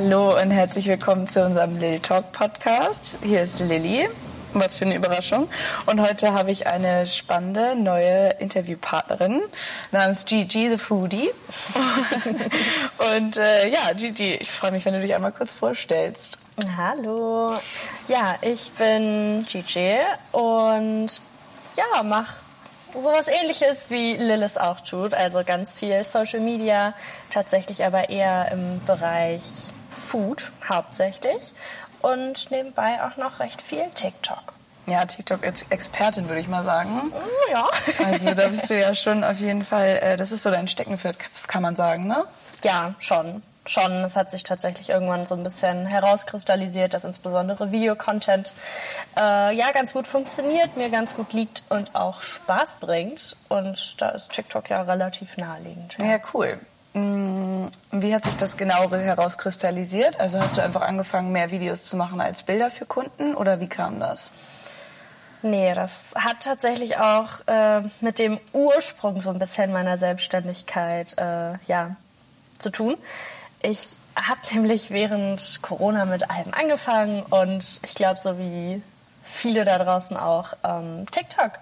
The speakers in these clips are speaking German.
Hallo und herzlich willkommen zu unserem Lil Talk Podcast. Hier ist Lilly. Was für eine Überraschung. Und heute habe ich eine spannende neue Interviewpartnerin namens Gigi the Foodie. und äh, ja, Gigi, ich freue mich, wenn du dich einmal kurz vorstellst. Hallo. Ja, ich bin Gigi und ja, mache sowas ähnliches wie Lilith auch tut. Also ganz viel Social Media, tatsächlich aber eher im Bereich Food hauptsächlich und nebenbei auch noch recht viel TikTok. Ja, TikTok-Expertin würde ich mal sagen. Mm, ja. Also da bist du ja schon auf jeden Fall, äh, das ist so dein Steckenpferd, kann man sagen, ne? Ja, schon. Schon. Es hat sich tatsächlich irgendwann so ein bisschen herauskristallisiert, dass insbesondere Videocontent äh, ja ganz gut funktioniert, mir ganz gut liegt und auch Spaß bringt. Und da ist TikTok ja relativ naheliegend. Ja, ja cool. Mm, wie hat sich das genau herauskristallisiert? Also hast du einfach angefangen, mehr Videos zu machen als Bilder für Kunden oder wie kam das? Nee, das hat tatsächlich auch äh, mit dem Ursprung so ein bisschen meiner Selbstständigkeit äh, ja, zu tun. Ich habe nämlich während Corona mit allem angefangen und ich glaube, so wie viele da draußen auch ähm, TikTok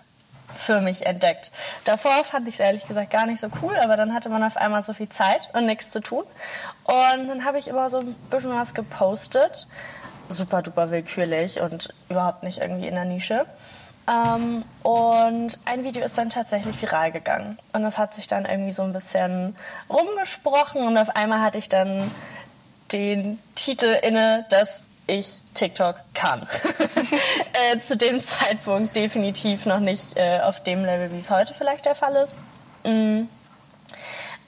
für mich entdeckt. Davor fand ich es ehrlich gesagt gar nicht so cool, aber dann hatte man auf einmal so viel Zeit und nichts zu tun. Und dann habe ich immer so ein bisschen was gepostet. Super duper willkürlich und überhaupt nicht irgendwie in der Nische. Ähm, und ein Video ist dann tatsächlich viral gegangen. Und das hat sich dann irgendwie so ein bisschen rumgesprochen und auf einmal hatte ich dann den Titel inne, dass ich TikTok kann. äh, zu dem Zeitpunkt definitiv noch nicht äh, auf dem Level, wie es heute vielleicht der Fall ist. Mm.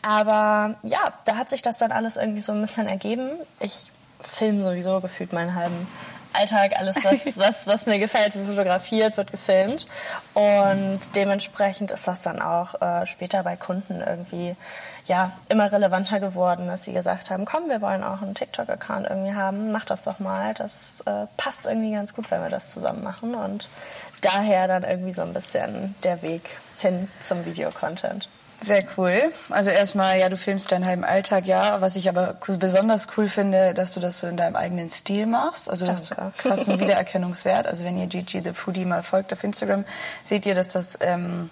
Aber ja, da hat sich das dann alles irgendwie so ein bisschen ergeben. Ich filme sowieso gefühlt meinen halben Alltag, alles, was, was, was mir gefällt, wird fotografiert, wird gefilmt. Und dementsprechend ist das dann auch äh, später bei Kunden irgendwie ja, immer relevanter geworden, dass sie gesagt haben, komm, wir wollen auch einen TikTok-Account irgendwie haben, mach das doch mal. Das äh, passt irgendwie ganz gut, wenn wir das zusammen machen. Und daher dann irgendwie so ein bisschen der Weg hin zum Videocontent. Sehr cool. Also erstmal, ja, du filmst deinen halben Alltag, ja. Was ich aber besonders cool finde, dass du das so in deinem eigenen Stil machst. Also Danke. du hast krassen Wiedererkennungswert. Also wenn ihr Gigi the Foodie mal folgt auf Instagram, seht ihr, dass das ähm,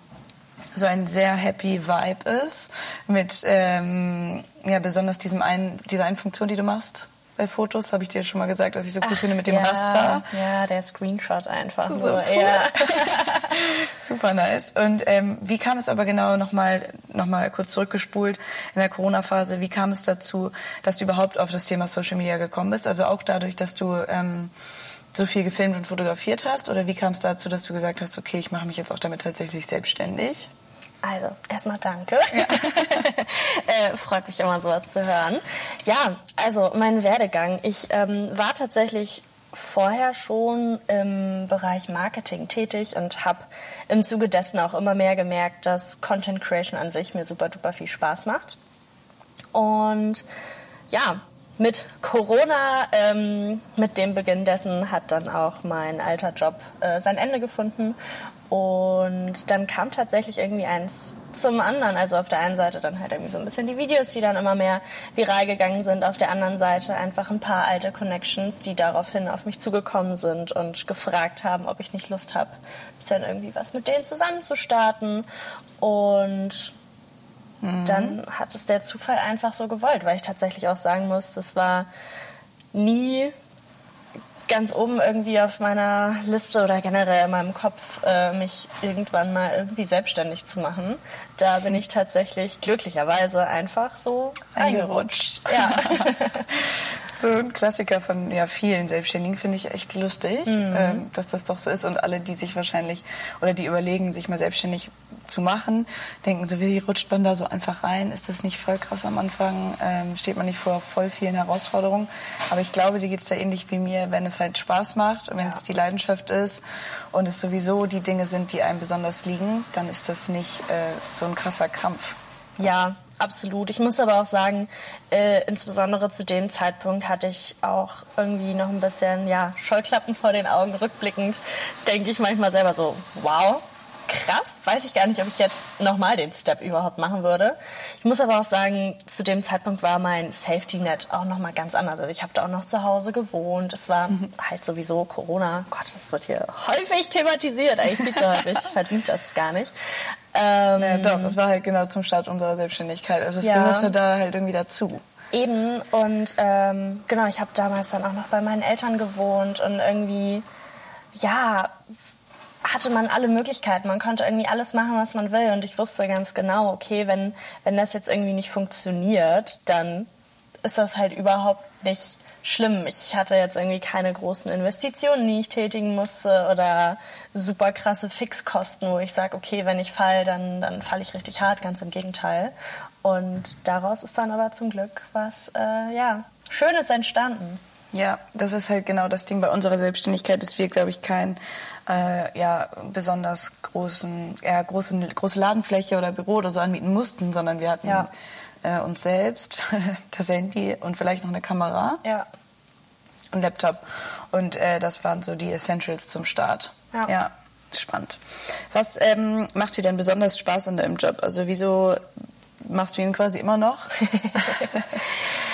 so ein sehr happy Vibe ist mit ähm, ja besonders diesem einen dieser einen Funktion, die du machst bei Fotos, habe ich dir schon mal gesagt, was ich so cool Ach, finde mit dem ja, Raster. Ja, der Screenshot einfach. So, so cool. ja. Super nice. Und ähm, wie kam es aber genau nochmal noch mal kurz zurückgespult in der Corona-Phase, wie kam es dazu, dass du überhaupt auf das Thema Social Media gekommen bist? Also auch dadurch, dass du ähm, so viel gefilmt und fotografiert hast? Oder wie kam es dazu, dass du gesagt hast, okay, ich mache mich jetzt auch damit tatsächlich selbstständig? Also, erstmal danke. Ja. äh, freut mich immer, sowas zu hören. Ja, also mein Werdegang. Ich ähm, war tatsächlich vorher schon im Bereich Marketing tätig und habe im Zuge dessen auch immer mehr gemerkt, dass Content Creation an sich mir super duper viel Spaß macht. Und ja, mit Corona, ähm, mit dem Beginn dessen, hat dann auch mein alter Job äh, sein Ende gefunden und dann kam tatsächlich irgendwie eins zum anderen. Also auf der einen Seite dann halt irgendwie so ein bisschen die Videos, die dann immer mehr viral gegangen sind. Auf der anderen Seite einfach ein paar alte Connections, die daraufhin auf mich zugekommen sind und gefragt haben, ob ich nicht Lust habe, bisschen irgendwie was mit denen zusammen zu starten. Und mhm. dann hat es der Zufall einfach so gewollt, weil ich tatsächlich auch sagen muss, das war nie ganz oben irgendwie auf meiner Liste oder generell in meinem Kopf, äh, mich irgendwann mal irgendwie selbstständig zu machen. Da bin ich tatsächlich glücklicherweise einfach so reingerutscht. Ja. so ein Klassiker von ja, vielen Selbstständigen finde ich echt lustig, mhm. ähm, dass das doch so ist. Und alle, die sich wahrscheinlich oder die überlegen, sich mal selbstständig zu machen, denken so, wie rutscht man da so einfach rein? Ist das nicht voll krass am Anfang? Ähm, steht man nicht vor voll vielen Herausforderungen? Aber ich glaube, dir geht es da ähnlich wie mir, wenn es halt Spaß macht, wenn ja. es die Leidenschaft ist und es sowieso die Dinge sind, die einem besonders liegen, dann ist das nicht äh, so ein krasser Krampf. Ja, absolut. Ich muss aber auch sagen, äh, insbesondere zu dem Zeitpunkt hatte ich auch irgendwie noch ein bisschen ja, Scheuklappen vor den Augen. Rückblickend denke ich manchmal selber so, wow, krass. Weiß ich gar nicht, ob ich jetzt nochmal den Step überhaupt machen würde. Ich muss aber auch sagen, zu dem Zeitpunkt war mein Safety Net auch nochmal ganz anders. Also ich habe da auch noch zu Hause gewohnt. Es war mhm. halt sowieso Corona. Gott, das wird hier häufig thematisiert. Eigentlich viel zu häufig. Verdient das gar nicht. Ähm, ja, doch, es war halt genau zum Start unserer Selbstständigkeit. Also es ja. gehörte da halt irgendwie dazu. Eben und ähm, genau, ich habe damals dann auch noch bei meinen Eltern gewohnt und irgendwie, ja, hatte man alle Möglichkeiten. Man konnte irgendwie alles machen, was man will und ich wusste ganz genau, okay, wenn, wenn das jetzt irgendwie nicht funktioniert, dann ist das halt überhaupt nicht schlimm. Ich hatte jetzt irgendwie keine großen Investitionen, die ich tätigen musste oder super krasse Fixkosten, wo ich sage, okay, wenn ich fall, dann, dann falle ich richtig hart, ganz im Gegenteil. Und daraus ist dann aber zum Glück was äh, ja, Schönes entstanden. Ja, das ist halt genau das Ding bei unserer Selbstständigkeit, dass wir, glaube ich, kein äh, ja, besonders großen, ja, großen, große Ladenfläche oder Büro oder so anbieten mussten, sondern wir hatten ja. äh, uns selbst, das Handy und vielleicht noch eine Kamera ja. und Laptop. Und äh, das waren so die Essentials zum Start. Ja. ja spannend. Was ähm, macht dir denn besonders Spaß an deinem Job? Also wieso machst du ihn quasi immer noch?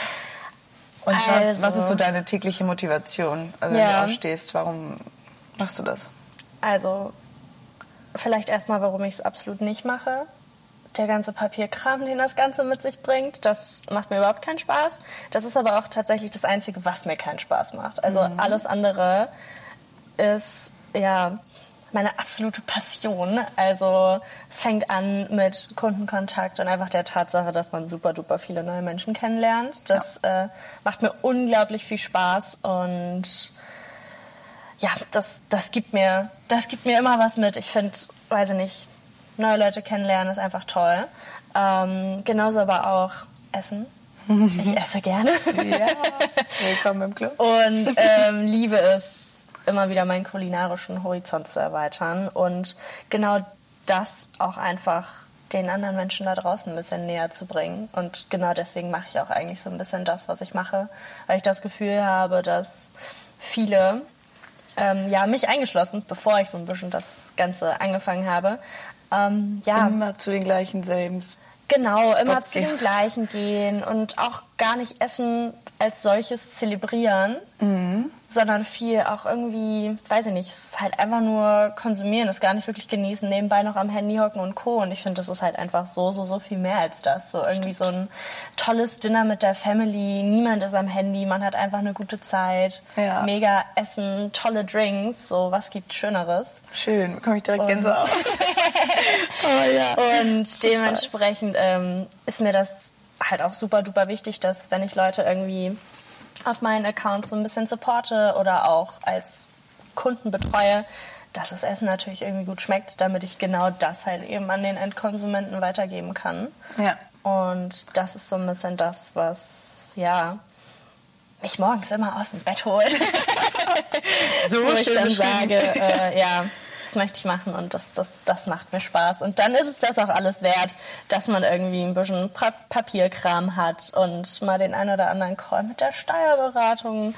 Und was, also, was ist so deine tägliche Motivation, also wenn du aufstehst? Warum machst du das? Also vielleicht erstmal, warum ich es absolut nicht mache. Der ganze Papierkram, den das Ganze mit sich bringt, das macht mir überhaupt keinen Spaß. Das ist aber auch tatsächlich das Einzige, was mir keinen Spaß macht. Also mhm. alles andere ist ja meine absolute Passion. Also es fängt an mit Kundenkontakt und einfach der Tatsache, dass man super duper viele neue Menschen kennenlernt. Das ja. äh, macht mir unglaublich viel Spaß und ja, das, das gibt mir, das gibt mir immer was mit. Ich finde, weiß ich nicht, neue Leute kennenlernen ist einfach toll. Ähm, genauso aber auch Essen. Ich esse gerne. Ja, willkommen im Club. Und ähm, liebe es, immer wieder meinen kulinarischen Horizont zu erweitern und genau das auch einfach den anderen Menschen da draußen ein bisschen näher zu bringen. Und genau deswegen mache ich auch eigentlich so ein bisschen das, was ich mache, weil ich das Gefühl habe, dass viele, ähm, ja, mich eingeschlossen, bevor ich so ein bisschen das Ganze angefangen habe, ähm, ja, immer zu den gleichen Sames. Genau, Spots immer zu den gleichen gehen und auch gar nicht essen als solches zelebrieren, mhm sondern viel auch irgendwie, weiß ich nicht, es ist halt einfach nur konsumieren, es gar nicht wirklich genießen, nebenbei noch am Handy hocken und Co. Und ich finde, das ist halt einfach so, so, so viel mehr als das. So irgendwie Stimmt. so ein tolles Dinner mit der Family, niemand ist am Handy, man hat einfach eine gute Zeit, ja. mega Essen, tolle Drinks, so was gibt Schöneres. Schön, bekomme ich direkt Gänsehaut. oh, ja. Und dementsprechend ähm, ist mir das halt auch super duper wichtig, dass wenn ich Leute irgendwie auf meinen Accounts so ein bisschen supporte oder auch als Kunden betreue, dass das Essen natürlich irgendwie gut schmeckt, damit ich genau das halt eben an den Endkonsumenten weitergeben kann. Ja. Und das ist so ein bisschen das, was, ja, mich morgens immer aus dem Bett holt. so Wo ich dann sage, äh, ja, das möchte ich machen und das, das, das macht mir Spaß. Und dann ist es das auch alles wert, dass man irgendwie ein bisschen Papierkram hat und mal den einen oder anderen Call mit der Steuerberatung.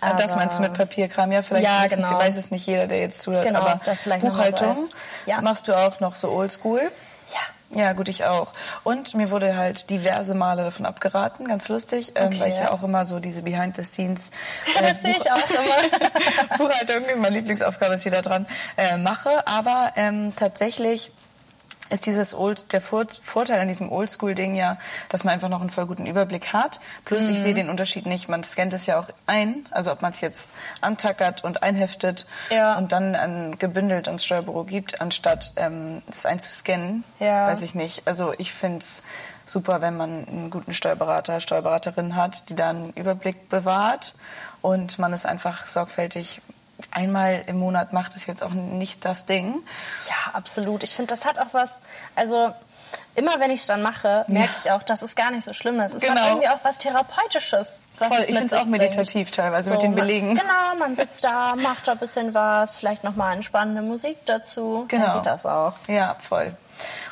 Aber das meinst du mit Papierkram? Ja, vielleicht ja, genau. weiß es nicht jeder, der jetzt zuhört. Genau, aber das vielleicht Buchhaltung so ja. machst du auch noch so oldschool? Ja. Ja, gut, ich auch. Und mir wurde halt diverse Male davon abgeraten, ganz lustig, ähm, okay. weil ich ja auch immer so diese Behind-the-Scenes äh, das sehe ich auch immer. Buchhaltung, meine Lieblingsaufgabe ist wieder dran, äh, mache. Aber ähm, tatsächlich ist dieses Old, der Vorteil an diesem Oldschool-Ding ja, dass man einfach noch einen voll guten Überblick hat. Plus mhm. ich sehe den Unterschied nicht. Man scannt es ja auch ein, also ob man es jetzt antackert und einheftet ja. und dann an, gebündelt ans Steuerbüro gibt, anstatt ähm, das einzuscannen, ja. weiß ich nicht. Also ich finde es super, wenn man einen guten Steuerberater, Steuerberaterin hat, die dann einen Überblick bewahrt und man es einfach sorgfältig einmal im Monat macht, ist jetzt auch nicht das Ding. Ja, absolut. Ich finde, das hat auch was, also immer wenn ich es dann mache, merke ich auch, dass es gar nicht so schlimm ist. Es genau. hat irgendwie auch was Therapeutisches. Was Voll, ich finde es auch meditativ teilweise so, mit den Belegen. Man, genau, man sitzt da, macht da ein bisschen was, vielleicht nochmal entspannende Musik dazu. Genau. Dann geht das auch. Ja, voll.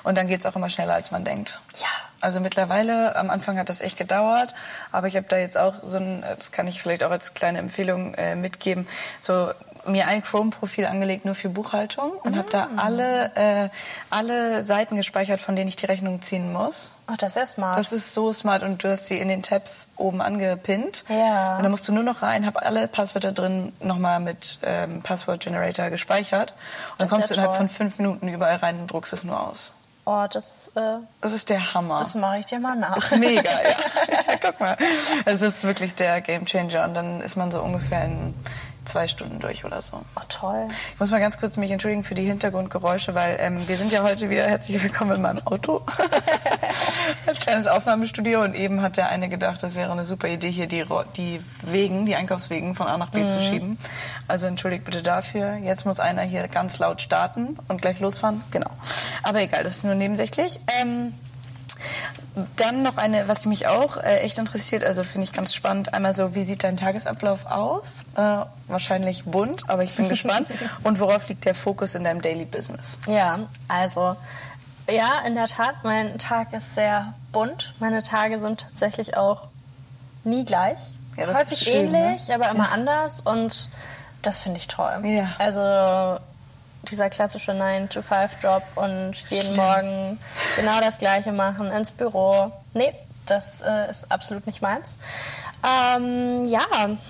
Und dann geht es auch immer schneller, als man denkt. Ja. Also mittlerweile, am Anfang hat das echt gedauert, aber ich habe da jetzt auch so ein, das kann ich vielleicht auch als kleine Empfehlung äh, mitgeben, so mir ein Chrome-Profil angelegt nur für Buchhaltung und habe da alle, äh, alle Seiten gespeichert, von denen ich die Rechnung ziehen muss. Ach, das ist ja smart. Das ist so smart und du hast sie in den Tabs oben angepinnt. Ja. Und dann musst du nur noch rein, habe alle Passwörter drin nochmal mit ähm, Passwort Generator gespeichert. Und dann Das ist kommst ja du innerhalb toll. von fünf Minuten überall rein und druckst es nur aus. Oh, das, äh, Das ist der Hammer. das mache ich dir mal nach. ist mega, ja. ja. Guck mal. Es ist wirklich der Gamechanger und dann ist man so ungefähr in zwei Stunden durch oder so. Oh, toll. Ich muss mal ganz kurz mich entschuldigen für die Hintergrundgeräusche, weil ähm, wir sind ja heute wieder herzlich willkommen in meinem Auto. Als kleines Aufnahmestudio und eben hat der eine gedacht, das wäre eine super Idee, hier die, die Wegen, die Einkaufswegen von A nach B zu schieben. Also entschuldigt bitte dafür. Jetzt muss einer hier ganz laut starten und gleich losfahren. Genau. Aber egal, das ist nur nebensächlich. Ähm, dann noch eine, was mich auch äh, echt interessiert, also finde ich ganz spannend. Einmal so, wie sieht dein Tagesablauf aus? Äh, wahrscheinlich bunt, aber ich bin gespannt. Und worauf liegt der Fokus in deinem Daily Business? Ja, also ja, in der Tat, mein Tag ist sehr bunt. Meine Tage sind tatsächlich auch nie gleich. Ja, Häufig schön, ähnlich, ne? aber immer anders und das finde ich toll. Ja. Also dieser klassische 9-to-5-Job und jeden Morgen genau das Gleiche machen, ins Büro. Nee, das äh, ist absolut nicht meins. Ähm, ja,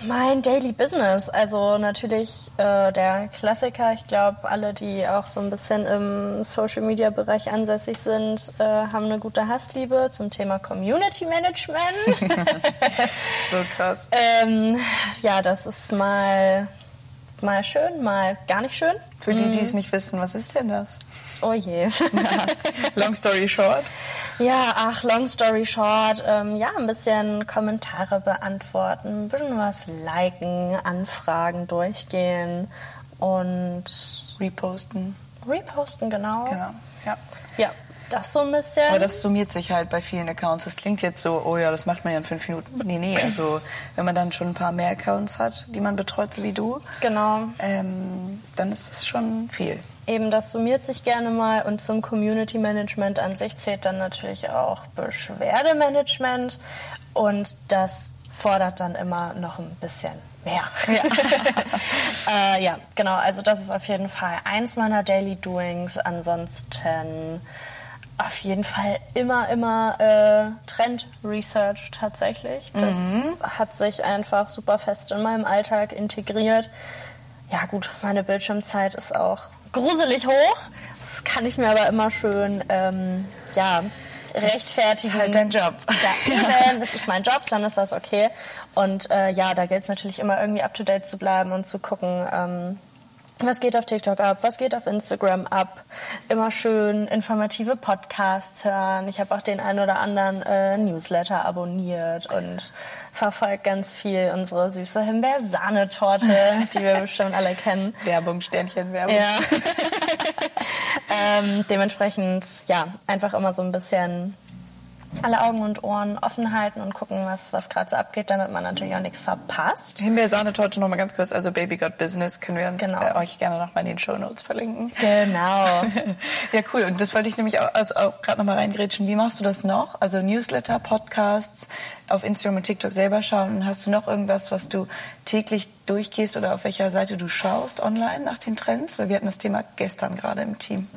mein Daily Business. Also natürlich äh, der Klassiker. Ich glaube, alle, die auch so ein bisschen im Social Media Bereich ansässig sind, äh, haben eine gute Hassliebe zum Thema Community Management. So krass. ähm, ja, das ist mal, mal schön, mal gar nicht schön. Für die, die es nicht wissen, was ist denn das? Oh je. Long story short. Ja, ach, long story short, ähm, ja, ein bisschen Kommentare beantworten, ein bisschen was liken, Anfragen durchgehen und Reposten. reposten, genau. Genau. Ja. Ja, das so ein bisschen. Aber das summiert sich halt bei vielen Accounts. Das klingt jetzt so, oh ja, das macht man ja in fünf Minuten. Nee, nee, also wenn man dann schon ein paar mehr Accounts hat, die man betreut, so wie du, genau. ähm, dann ist das schon viel. Eben, das summiert sich gerne mal und zum Community Management an sich zählt dann natürlich auch Beschwerdemanagement und das fordert dann immer noch ein bisschen mehr. Ja. äh, ja, genau, also das ist auf jeden Fall eins meiner Daily Doings. Ansonsten auf jeden Fall immer, immer äh, Trend-Research tatsächlich. Das hat sich einfach super fest in meinem Alltag integriert. Ja gut, meine Bildschirmzeit ist auch gruselig hoch. Das kann ich mir aber immer schön, ähm, ja, rechtfertigen. ist halt dein Job. Ja, eben, es ist mein Job, dann ist das okay. Und äh, ja, da gilt es natürlich immer irgendwie up-to-date zu bleiben und zu gucken, ähm, was geht auf TikTok ab, was geht auf Instagram ab. Immer schön informative Podcasts hören. Ich habe auch den einen oder anderen äh, Newsletter abonniert und verfolgt ganz viel unsere süße Himbeersahnetorte, die wir bestimmt alle kennen. Werbung, Sternchen, Werbung. Ja. ähm, dementsprechend, ja, einfach immer so ein bisschen alle Augen und Ohren offen halten und gucken, was, was gerade so abgeht, damit man natürlich auch nichts verpasst. Himbeersahnetorte noch mal ganz kurz, also Baby Got Business können wir Genau. äh, euch gerne noch mal in den Show Notes verlinken. Genau. ja, cool. Und das wollte ich nämlich auch, also auch gerade noch mal reingrätschen. Wie machst du das noch? Also Newsletter, Podcasts, auf Instagram und TikTok selber schauen. Und hast du noch irgendwas, was du täglich durchgehst oder auf welcher Seite du schaust online nach den Trends? Weil wir hatten das Thema gestern gerade im Team.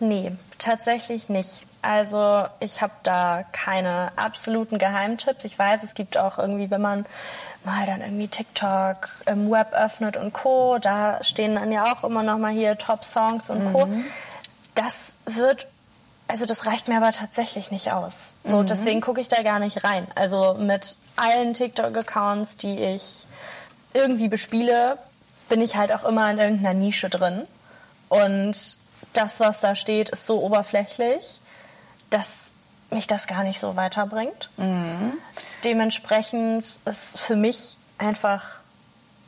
Nee, tatsächlich nicht. Also ich habe da keine absoluten Geheimtipps. Ich weiß, es gibt auch irgendwie, wenn man mal dann irgendwie TikTok im Web öffnet und Co., da stehen dann ja auch immer noch mal hier Top-Songs und Co. Das wird, also das reicht mir aber tatsächlich nicht aus. So, deswegen gucke ich da gar nicht rein. Also mit allen TikTok-Accounts, die ich irgendwie bespiele, bin ich halt auch immer in irgendeiner Nische drin. Und das, was da steht, ist so oberflächlich, dass mich das gar nicht so weiterbringt. Dementsprechend ist für mich einfach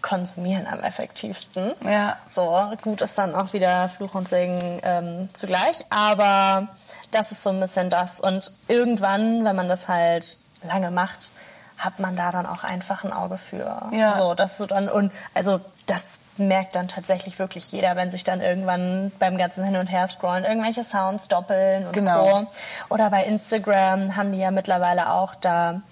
konsumieren am effektivsten. Ja. So, gut ist dann auch wieder Fluch und Segen ähm, zugleich, aber das ist so ein bisschen das. Und irgendwann, wenn man das halt lange macht, hat man da dann auch einfach ein Auge für. Ja. So, dass du dann und also das merkt dann tatsächlich wirklich jeder, wenn sich dann irgendwann beim ganzen Hin und Her scrollen irgendwelche Sounds doppeln und Genau. Co. Oder bei Instagram haben die ja mittlerweile auch da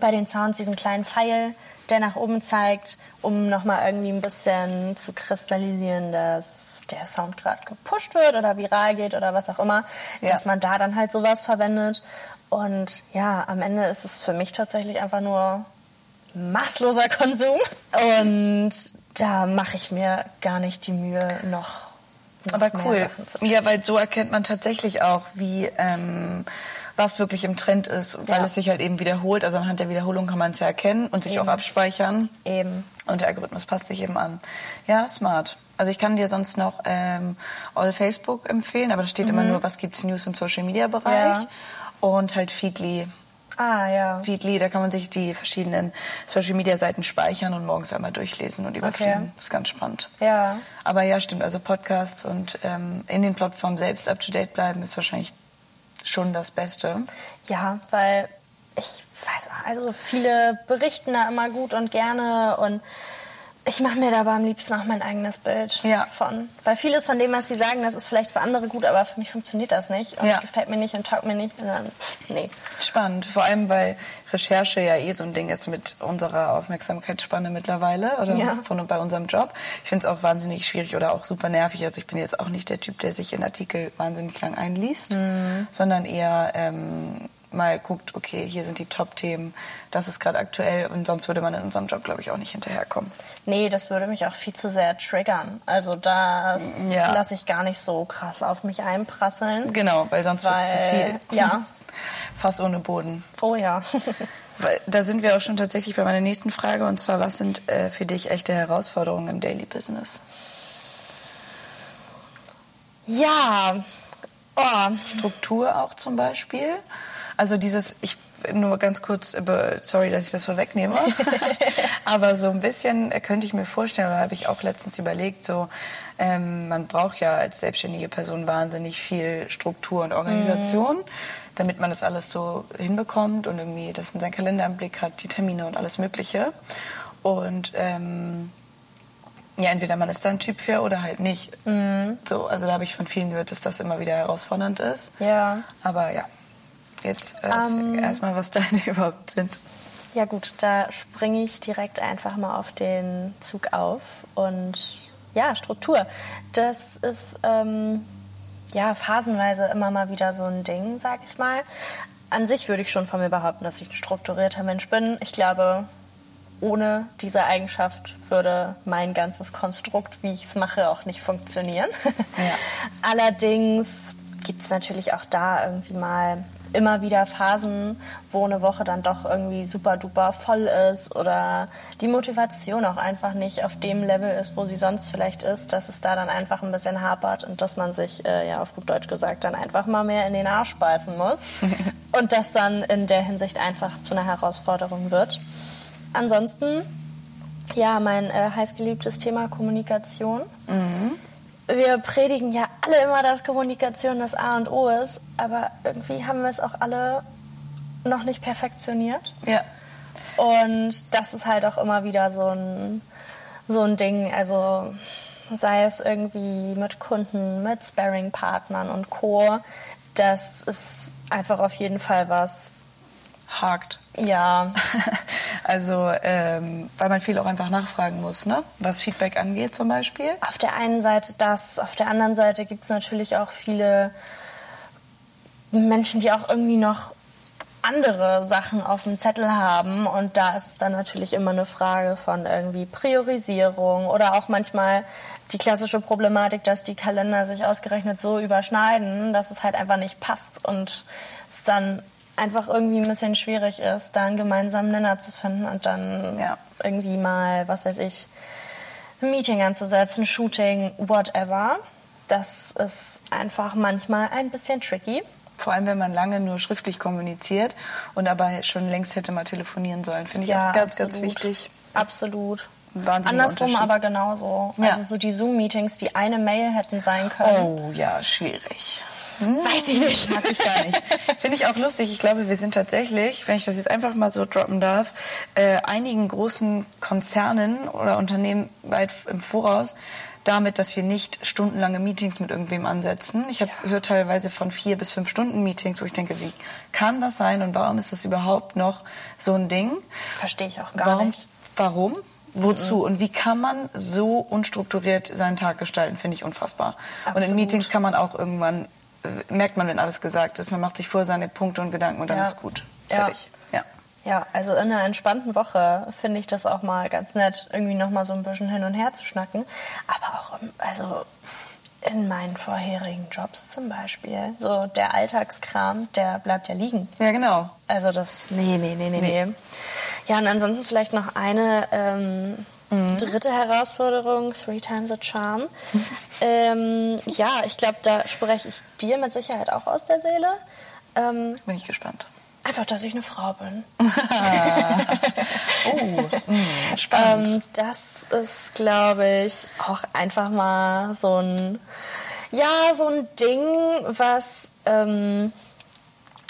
bei den Sounds diesen kleinen Pfeil, der nach oben zeigt, um nochmal irgendwie ein bisschen zu kristallisieren, dass der Sound gerade gepusht wird oder viral geht oder was auch immer, ja. dass man da dann halt sowas verwendet. Und ja, am Ende ist es für mich tatsächlich einfach nur maßloser Konsum. Und da mache ich mir gar nicht die Mühe, noch, noch Aber cool. Ja, weil so erkennt man tatsächlich auch, wie ähm, was wirklich im Trend ist, weil ja. es sich halt eben wiederholt. Also anhand der Wiederholung kann man es ja erkennen und sich eben. auch abspeichern. Eben. Und der Algorithmus passt sich eben an. Ja, smart. Also ich kann dir sonst noch ähm, All Facebook empfehlen, aber da steht mhm. immer nur, was gibt's News im Social Media Bereich. Ja. Und halt Feedly. Ah, ja. Feedly, da kann man sich die verschiedenen Social Media Seiten speichern und morgens einmal durchlesen und überfliegen. Okay. Das ist ganz spannend. Ja. Aber ja, stimmt. Also Podcasts und ähm, in den Plattformen selbst up to date bleiben ist wahrscheinlich schon das Beste. Ja, weil ich weiß, also viele berichten da immer gut und gerne und ich mache mir dabei am liebsten auch mein eigenes Bild ja. von. Weil vieles von dem, was sie sagen, das ist vielleicht für andere gut, aber für mich funktioniert das nicht und ja. gefällt mir nicht und taugt mir nicht. Und dann, nee. Spannend, vor allem weil Recherche ja eh so ein Ding ist mit unserer Aufmerksamkeitsspanne mittlerweile oder ja. von, bei unserem Job. Ich finde es auch wahnsinnig schwierig oder auch super nervig. Also ich bin jetzt auch nicht der Typ, der sich in Artikel wahnsinnig lang einliest, mhm. sondern eher ähm, mal guckt, okay, hier sind die Top-Themen, das ist gerade aktuell und sonst würde man in unserem Job, glaube ich, auch nicht hinterherkommen. Nee, das würde mich auch viel zu sehr triggern. Also das ja. lasse ich gar nicht so krass auf mich einprasseln. Genau, weil sonst wird es zu viel. Ja. Fass ohne Boden. Oh ja. da sind wir auch schon tatsächlich bei meiner nächsten Frage und zwar, was sind äh, für dich echte Herausforderungen im Daily Business? Ja, oh. Struktur auch zum Beispiel. Also dieses, ich nur ganz kurz, sorry, dass ich das vorwegnehme, aber so ein bisschen könnte ich mir vorstellen, oder habe ich auch letztens überlegt, so ähm, man braucht ja als selbstständige Person wahnsinnig viel Struktur und Organisation, mhm. damit man das alles so hinbekommt und irgendwie, dass man seinen Kalender im Blick hat, die Termine und alles Mögliche. Und ähm, ja, entweder man ist da ein Typ für oder halt nicht. Mhm. So, also da habe ich von vielen gehört, dass das immer wieder herausfordernd ist. Ja. Aber ja, Jetzt äh, ähm, erstmal, was deine überhaupt sind. Ja gut, da springe ich direkt einfach mal auf den Zug auf. Und ja, Struktur. Das ist ähm, ja phasenweise immer mal wieder so ein Ding, sag ich mal. An sich würde ich schon von mir behaupten, dass ich ein strukturierter Mensch bin. Ich glaube, ohne diese Eigenschaft würde mein ganzes Konstrukt, wie ich es mache, auch nicht funktionieren. Ja. Allerdings gibt es natürlich auch da irgendwie mal immer wieder Phasen, wo eine Woche dann doch irgendwie super duper voll ist oder die Motivation auch einfach nicht auf dem Level ist, wo sie sonst vielleicht ist, dass es da dann einfach ein bisschen hapert und dass man sich, äh, ja auf gut Deutsch gesagt, dann einfach mal mehr in den Arsch beißen muss und das dann in der Hinsicht einfach zu einer Herausforderung wird. Ansonsten, ja, mein äh, heißgeliebtes Thema Kommunikation. Mhm wir predigen ja alle immer, dass Kommunikation das A und O ist, aber irgendwie haben wir es auch alle noch nicht perfektioniert. Ja. Und das ist halt auch immer wieder so ein, so ein Ding. Also sei es irgendwie mit Kunden, mit Sparring-Partnern und Co. Das ist einfach auf jeden Fall was, hakt. Ja. also, ähm, weil man viel auch einfach nachfragen muss, ne? was Feedback angeht zum Beispiel. Auf der einen Seite das, auf der anderen Seite gibt es natürlich auch viele Menschen, die auch irgendwie noch andere Sachen auf dem Zettel haben. Und da ist es dann natürlich immer eine Frage von irgendwie Priorisierung oder auch manchmal die klassische Problematik, dass die Kalender sich ausgerechnet so überschneiden, dass es halt einfach nicht passt und es dann einfach irgendwie ein bisschen schwierig ist, da einen gemeinsamen Nenner zu finden und dann ja. irgendwie mal, was weiß ich, ein Meeting anzusetzen, Shooting, whatever. Das ist einfach manchmal ein bisschen tricky. Vor allem, wenn man lange nur schriftlich kommuniziert und aber schon längst hätte mal telefonieren sollen, finde ich ja, auch ganz, absolut. ganz wichtig. Absolut. Andersrum aber genauso. Ja. Also so die Zoom-Meetings, die eine Mail hätten sein können. Oh ja, schwierig. Hm, Weiß ich nicht. Mag ich gar nicht. Finde ich auch lustig. Ich glaube, wir sind tatsächlich, wenn ich das jetzt einfach mal so droppen darf, äh, einigen großen Konzernen oder Unternehmen weit im Voraus damit, dass wir nicht stundenlange Meetings mit irgendwem ansetzen. Ich ja. höre teilweise von vier bis fünf Stunden Meetings, wo ich denke, wie kann das sein und warum ist das überhaupt noch so ein Ding? Verstehe ich auch gar warum nicht warum? Wozu? Und wie kann man so unstrukturiert seinen Tag gestalten, finde ich unfassbar. Und in Absolut. Meetings kann man auch irgendwann, merkt man, wenn alles gesagt ist, man macht sich vorher seine Punkte und Gedanken und dann Ja. ist gut. Ja. Fertig. Ja. Ja, also in einer entspannten Woche finde ich das auch mal ganz nett, irgendwie noch mal so ein bisschen hin und her zu schnacken. Aber auch, also in meinen vorherigen Jobs zum Beispiel, so der Alltagskram, der bleibt ja liegen. Ja, genau. Also das, nee, nee, nee, nee, Nee. nee. Ja, und ansonsten vielleicht noch eine ähm, dritte Herausforderung, Three Times a Charm. ähm, ja, ich glaube, da spreche ich dir mit Sicherheit auch aus der Seele. Ähm, Bin ich gespannt. einfach, dass ich eine Frau bin. Oh, mh, spannend. Ähm, das ist, glaube ich, auch einfach mal so ein, ja, so ein Ding, was ähm,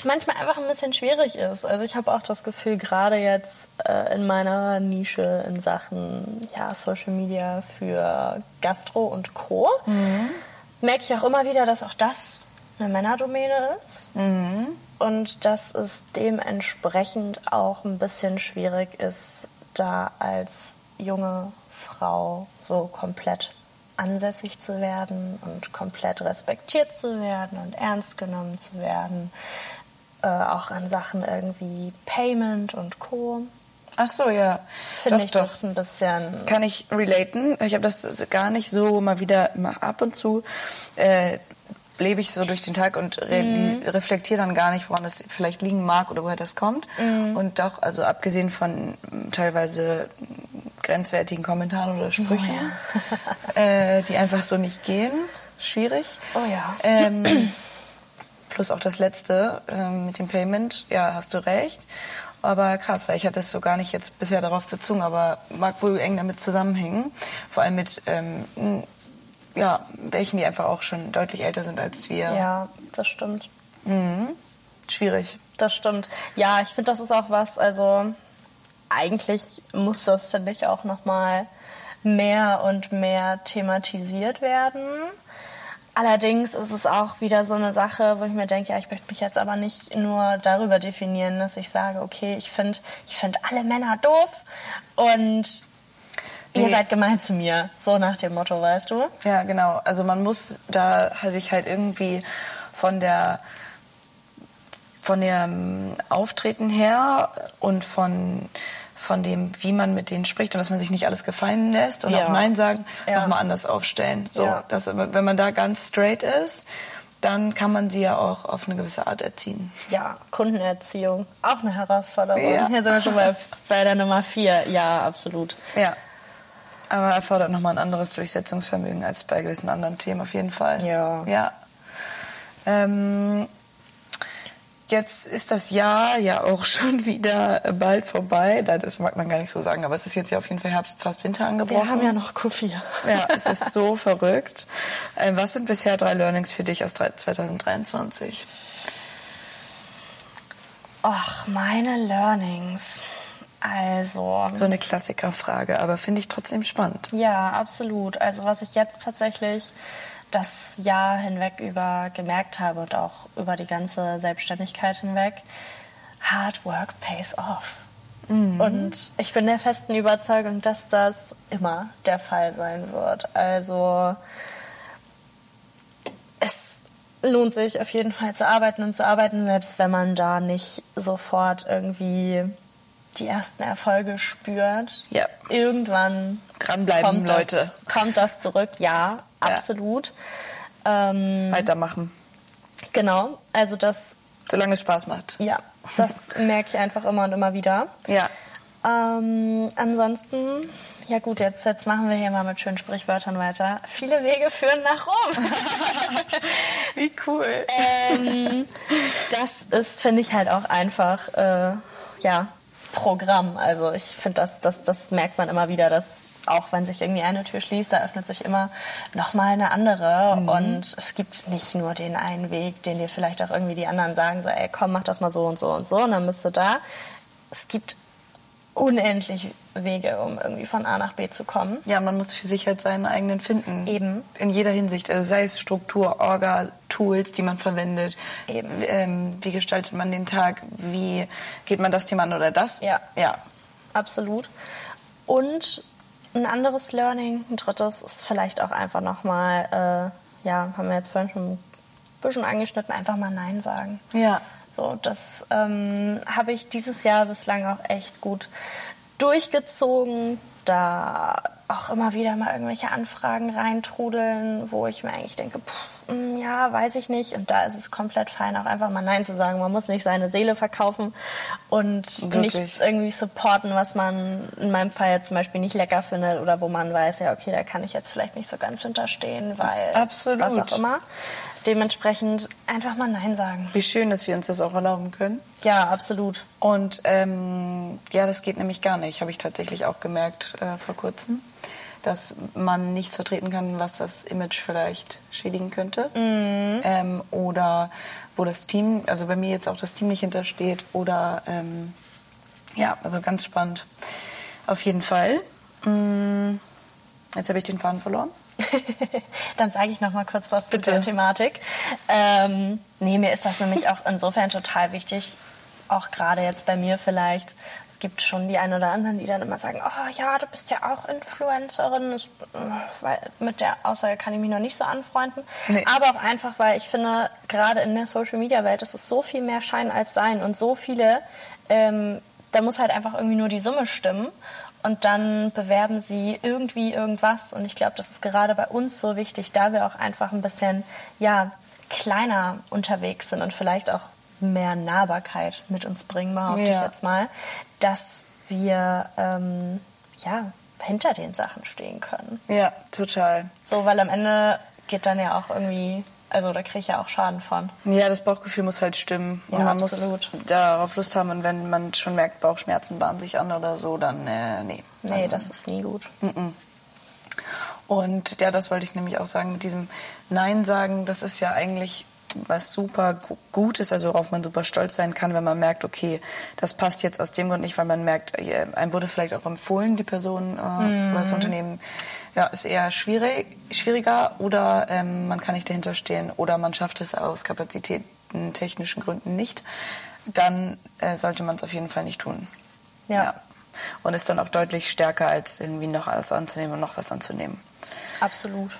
manchmal einfach ein bisschen schwierig ist. Also ich habe auch das Gefühl, gerade jetzt äh, in meiner Nische in Sachen ja, Social Media für Gastro und Co. merke ich auch immer wieder, dass auch das eine Männerdomäne ist. Und dass es dementsprechend auch ein bisschen schwierig ist, da als junge Frau so komplett ansässig zu werden und komplett respektiert zu werden und ernst genommen zu werden. Äh, auch an Sachen irgendwie Payment und Co. Ach so, ja. Finde ich doch. das ein bisschen. kann ich relaten. Ich habe das gar nicht so mal wieder mal ab und zu äh, lebe ich so durch den Tag und re Mhm. reflektiere dann gar nicht, woran das vielleicht liegen mag oder woher das kommt. Mhm. Und doch, also abgesehen von teilweise grenzwertigen Kommentaren oder Sprüchen, äh, die einfach so nicht gehen, schwierig. Oh ja. Ähm, plus auch das letzte ähm, mit dem Payment, ja, hast du recht. Aber krass, weil ich hatte es so gar nicht jetzt bisher darauf bezogen, aber mag wohl eng damit zusammenhängen. Vor allem mit ähm, ja, welchen, die einfach auch schon deutlich älter sind als wir. Ja, das stimmt. Schwierig. Das stimmt. Ja, ich finde, das ist auch was, also eigentlich muss das, finde ich, auch nochmal mehr und mehr thematisiert werden. Allerdings ist es auch wieder so eine Sache, wo ich mir denke, ja, ich möchte mich jetzt aber nicht nur darüber definieren, dass ich sage, okay, ich finde ich find alle Männer doof und ihr Nee. seid gemein zu mir. So nach dem Motto, weißt du? Ja, genau. Also man muss da sich halt irgendwie von der von dem Auftreten her und von von dem, wie man mit denen spricht und dass man sich nicht alles gefallen lässt und Ja. auch Nein sagen, Ja. nochmal anders aufstellen. So, Ja. dass, wenn man da ganz straight ist, dann kann man sie ja auch auf eine gewisse Art erziehen. Ja, Kundenerziehung. Auch eine Herausforderung. Ja. Hier sind wir schon bei, bei der Nummer vier. Ja, absolut. Ja. Aber erfordert nochmal ein anderes Durchsetzungsvermögen als bei gewissen anderen Themen auf jeden Fall. Ja. Ja. Ähm, jetzt ist das Jahr ja auch schon wieder bald vorbei. Das mag man gar nicht so sagen, aber es ist jetzt ja auf jeden Fall Herbst, fast Winter angebrochen. Wir haben ja noch Q4. Ja, es ist so verrückt. Ähm, was sind bisher drei Learnings für dich aus drei- 2023? Ach, meine Learnings. Also, So eine Klassikerfrage, aber finde ich trotzdem spannend. ja, absolut. Also, was ich jetzt tatsächlich das Jahr hinweg über gemerkt habe und auch über die ganze Selbstständigkeit hinweg, Hard Work pays off. Und ich bin der festen Überzeugung, dass das immer der Fall sein wird. Also es lohnt sich auf jeden Fall zu arbeiten und zu arbeiten, selbst wenn man da nicht sofort irgendwie die ersten Erfolge spürt. Ja. Irgendwann Dranbleiben, kommt Leute. Das, kommt das zurück, ja, absolut. Ähm, Weitermachen. genau, also das, Solange es Spaß macht. ja, das merke ich einfach immer und immer wieder. Ja. Ähm, ansonsten, ja gut, jetzt, jetzt machen wir hier mal mit schönen Sprichwörtern weiter. Viele Wege führen nach Rom. Wie cool. ähm, das ist, finde ich, halt auch einfach, äh, ja, Programm. Also ich finde, das, das, das merkt man immer wieder, dass auch wenn sich irgendwie eine Tür schließt, da öffnet sich immer nochmal eine andere. Und es gibt nicht nur den einen Weg, den dir vielleicht auch irgendwie die anderen sagen, so, ey, komm, mach das mal so und so und so, und dann bist du da. Es gibt unendlich Wege, um irgendwie von A nach B zu kommen. Ja, man muss für sich halt seinen eigenen finden. Eben. In jeder Hinsicht. Also sei es Struktur, Orga, Tools, die man verwendet. Eben. Ähm, wie gestaltet man den Tag? Wie geht man das Thema an oder das? Ja. Ja. Absolut. Und ein anderes Learning, ein drittes, ist vielleicht auch einfach nochmal, äh, ja, haben wir jetzt vorhin schon ein bisschen angeschnitten, einfach mal Nein sagen. Ja. So, das ähm, habe ich dieses Jahr bislang auch echt gut durchgezogen. Da auch immer wieder mal irgendwelche Anfragen reintrudeln, wo ich mir eigentlich denke, pff, mm, ja, weiß ich nicht. Und da ist es komplett fein, auch einfach mal Nein zu sagen. Man muss nicht seine Seele verkaufen und Wirklich. nichts irgendwie supporten, was man in meinem Fall jetzt zum Beispiel nicht lecker findet oder wo man weiß, ja, okay, da kann ich jetzt vielleicht nicht so ganz hinterstehen, weil Absolut. was auch immer. Dementsprechend einfach mal Nein sagen. Wie schön, dass wir uns das auch erlauben können. Ja, absolut. Und ähm, ja, das geht nämlich gar nicht, habe ich tatsächlich auch gemerkt äh, vor kurzem, dass man nichts vertreten kann, was das Image vielleicht schädigen könnte. Ähm, oder wo das Team, also bei mir jetzt auch das Team nicht hintersteht. Oder ähm, ja, also ganz spannend. Auf jeden Fall. Mm, Jetzt habe ich den Faden verloren. Dann sage ich noch mal kurz was Bitte. zu der Thematik. Ähm, nee, mir ist das nämlich auch insofern total wichtig, auch gerade jetzt bei mir vielleicht. Es gibt schon die einen oder anderen, die dann immer sagen, oh ja, du bist ja auch Influencerin. Das, äh, weil, mit der Aussage kann ich mich noch nicht so anfreunden. Nee. Aber auch einfach, weil ich finde, gerade in der Social-Media-Welt ist es so viel mehr Schein als Sein und so viele, ähm, da muss halt einfach irgendwie nur die Summe stimmen. Und dann bewerben sie irgendwie irgendwas. Und ich glaube, das ist gerade bei uns so wichtig, da wir auch einfach ein bisschen, ja, kleiner unterwegs sind und vielleicht auch mehr Nahbarkeit mit uns bringen, behaupte ich Ja. jetzt mal, dass wir, ähm, ja, hinter den Sachen stehen können. Ja, total. So, weil am Ende geht dann ja auch irgendwie, also da kriege ich ja auch Schaden von. Ja, das Bauchgefühl muss halt stimmen. Ja, und man absolut. muss darauf Lust haben. Und wenn man schon merkt, Bauchschmerzen bahnen sich an oder so, dann äh, nee. Nee, Dann- das ist nie gut. Und ja, das wollte ich nämlich auch sagen mit diesem Nein sagen. Das ist ja eigentlich was super gu- Gutes, also worauf man super stolz sein kann, wenn man merkt, okay, das passt jetzt aus dem Grund nicht, weil man merkt, äh, einem wurde vielleicht auch empfohlen, die Person äh, oder das Unternehmen ja, ist eher schwierig, schwieriger oder ähm, man kann nicht dahinter stehen oder man schafft es aus Kapazitäten, technischen Gründen nicht, dann äh, sollte man es auf jeden Fall nicht tun. Ja. Und ist dann auch deutlich stärker, als irgendwie noch alles anzunehmen und noch was anzunehmen. Absolut.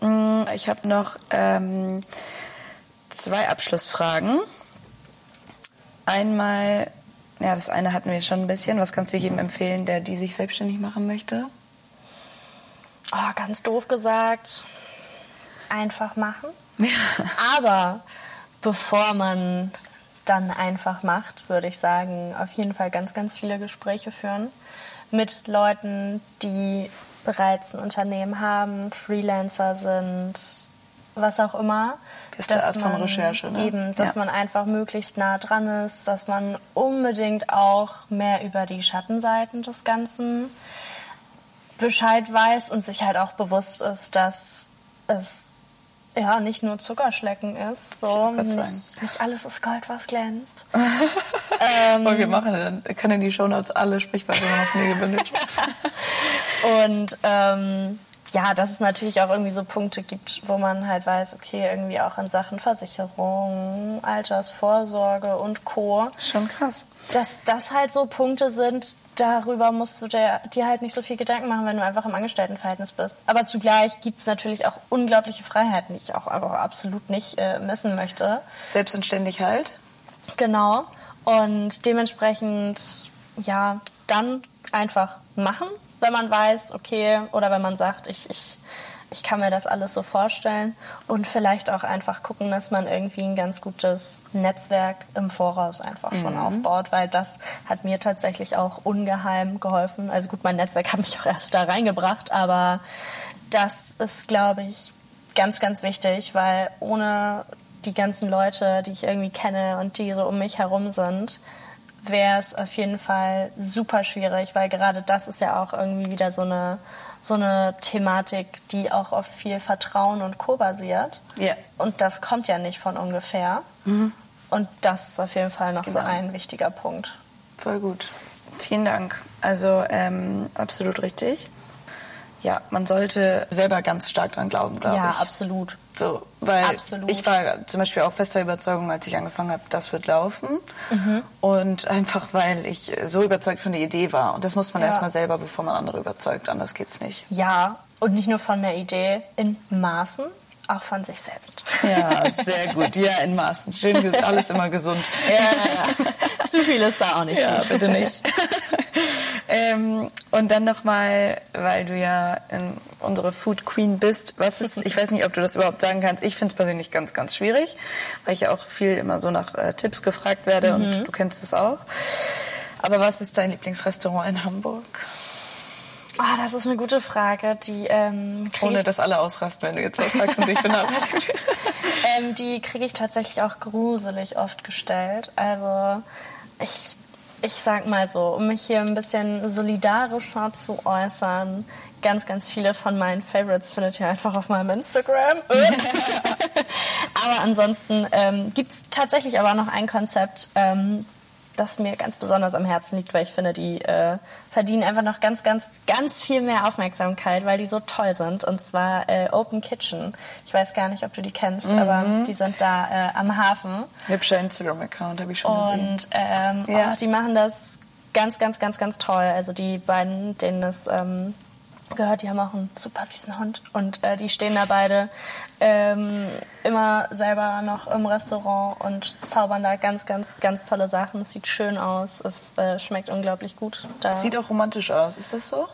Mm, Ich habe noch ähm, zwei Abschlussfragen. Einmal, ja, das eine hatten wir schon ein bisschen. Was kannst du jedem empfehlen, der die sich selbstständig machen möchte? Oh, ganz doof gesagt, einfach machen. Aber bevor man dann einfach macht, würde ich sagen, auf jeden Fall ganz, ganz viele Gespräche führen mit Leuten, die bereits ein Unternehmen haben, Freelancer sind, was auch immer. Beste dass Art von Recherche, ne? Eben, dass Ja. man einfach möglichst nah dran ist, dass man unbedingt auch mehr über die Schattenseiten des Ganzen Bescheid weiß und sich halt auch bewusst ist, dass es ja nicht nur Zuckerschlecken ist. So, nicht, nicht alles ist Gold, was glänzt. Und wir machen dann, können die Shownotes alle Sprichwörter noch mir gebündelt. Und ähm, ja, dass es natürlich auch irgendwie so Punkte gibt, wo man halt weiß, okay, irgendwie auch in Sachen Versicherung, Altersvorsorge und Co. Schon krass. dass das halt so Punkte sind, darüber musst du dir, dir halt nicht so viel Gedanken machen, wenn du einfach im Angestelltenverhältnis bist. Aber zugleich gibt es natürlich auch unglaubliche Freiheiten, die ich auch einfach absolut nicht äh, missen möchte. Selbst und ständig halt. Genau. Und dementsprechend, ja, dann einfach machen, wenn man weiß, okay, oder wenn man sagt, ich, ich, ich kann mir das alles so vorstellen. Und vielleicht auch einfach gucken, dass man irgendwie ein ganz gutes Netzwerk im Voraus einfach schon aufbaut, weil das hat mir tatsächlich auch ungeheim geholfen. Also gut, mein Netzwerk hat mich auch erst da reingebracht, aber das ist, glaube ich, ganz, ganz wichtig, weil ohne die ganzen Leute, die ich irgendwie kenne und die so um mich herum sind, wäre es auf jeden Fall super schwierig, weil gerade das ist ja auch irgendwie wieder so eine, so eine Thematik, die auch auf viel Vertrauen und Co. basiert. Ja. Und das kommt ja nicht von ungefähr. Und das ist auf jeden Fall noch so Genau. ein wichtiger Punkt. Voll gut. Vielen Dank. Also ähm, absolut richtig. Ja, man sollte selber ganz stark dran glauben, glaube Ja, ich. absolut. So, weil Absolut. ich war zum Beispiel auch fester Überzeugung, als ich angefangen habe, das wird laufen. Mhm. Und einfach, weil ich so überzeugt von der Idee war. Und das muss man Ja. erstmal selber, bevor man andere überzeugt. Anders geht's nicht. Ja, und nicht nur von der Idee in Maßen, auch von sich selbst. Ja, sehr gut. Ja, in Maßen. Schön, alles immer gesund. Ja, ja, ja. Zu viel ist da auch nicht Ja, gut. bitte nicht. ähm, und dann nochmal, weil du ja unsere Food Queen bist, was ist, ich weiß nicht, ob du das überhaupt sagen kannst, ich finde es persönlich ganz, ganz schwierig, weil ich ja auch viel immer so nach äh, Tipps gefragt werde und du kennst es auch. Aber was ist dein Lieblingsrestaurant in Hamburg? Ah, das ist eine gute Frage. Die ähm, kriege Ohne dass alle ausrasten, wenn du jetzt was sagst und ich bin nachteilig. ähm, die krieg ich tatsächlich auch gruselig oft gestellt. Also ich, ich sag mal so, um mich hier ein bisschen solidarischer zu äußern, ganz, ganz viele von meinen Favorites findet ihr einfach auf meinem Instagram. aber ansonsten ähm, gibt es tatsächlich aber noch ein Konzept, ähm, das mir ganz besonders am Herzen liegt, weil ich finde, die äh, verdienen einfach noch ganz, ganz, ganz viel mehr Aufmerksamkeit, weil die so toll sind. Und zwar äh, Open Kitchen. Ich weiß gar nicht, ob du die kennst, aber die sind da äh, am Hafen. Hübscher Instagram-Account, habe ich schon gesehen. Und ähm, Ja. oh, die machen das ganz, ganz, ganz, ganz toll. Also die beiden, denen das ähm, gehört, die haben auch einen super süßen Hund. Und äh, die stehen da beide ähm, immer selber noch im Restaurant und zaubern da ganz, ganz, ganz tolle Sachen. Es sieht schön aus, es äh, schmeckt unglaublich gut. Da Sieht auch romantisch aus, ist das so?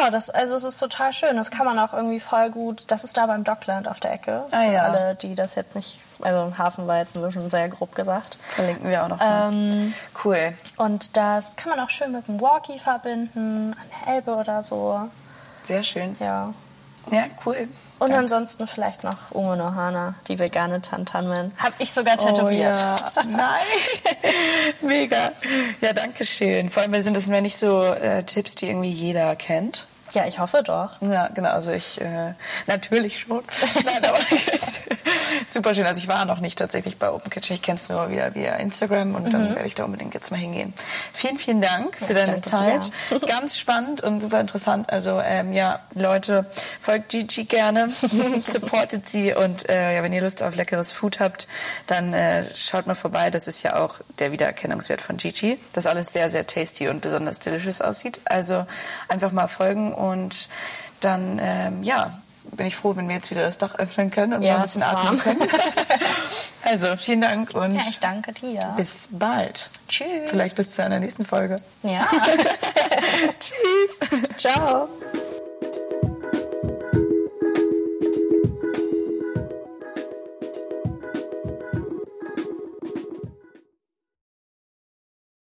ja, das, also es ist total schön. Das kann man auch irgendwie voll gut. Das ist da beim Dockland auf der Ecke. Ah, Für ja. alle, die das jetzt nicht. Also Hafen war jetzt ein bisschen sehr grob gesagt. Verlinken wir auch noch. Ähm, Cool. und das kann man auch schön mit einem Walkie verbinden, an der Elbe oder so. Sehr schön. Ja. Ja, cool. Und Danke. ansonsten vielleicht noch Umo no Hana, die vegane Tantanmen. Hab ich sogar tätowiert. Oh, ja. Nein. Mega. Ja, danke schön. Vor allem sind das mir nicht so äh, Tipps, die irgendwie jeder kennt. Ja, ich hoffe doch. Ja, genau. Also ich äh, natürlich schon. Nein, aber super schön. Also ich war noch nicht tatsächlich bei Open Kitchen. Ich kenne es nur wieder via Instagram und dann werde ich da unbedingt jetzt mal hingehen. Vielen, vielen Dank für deine Zeit. Ganz spannend und super interessant. Also ähm, ja, Leute, folgt Gigi gerne, supportet sie und äh, ja, wenn ihr Lust auf leckeres Food habt, dann äh, schaut mal vorbei. Das ist ja auch der Wiedererkennungswert von Gigi, dass alles sehr, sehr tasty und besonders delicious aussieht. Also einfach mal folgen und dann, ähm, ja, bin ich froh, wenn wir jetzt wieder das Dach öffnen können und Ja, mal ein bisschen atmen können. also vielen Dank und Ja, ich danke dir. bis bald. Tschüss. Vielleicht bis zu einer nächsten Folge. Ja. Tschüss. Ciao.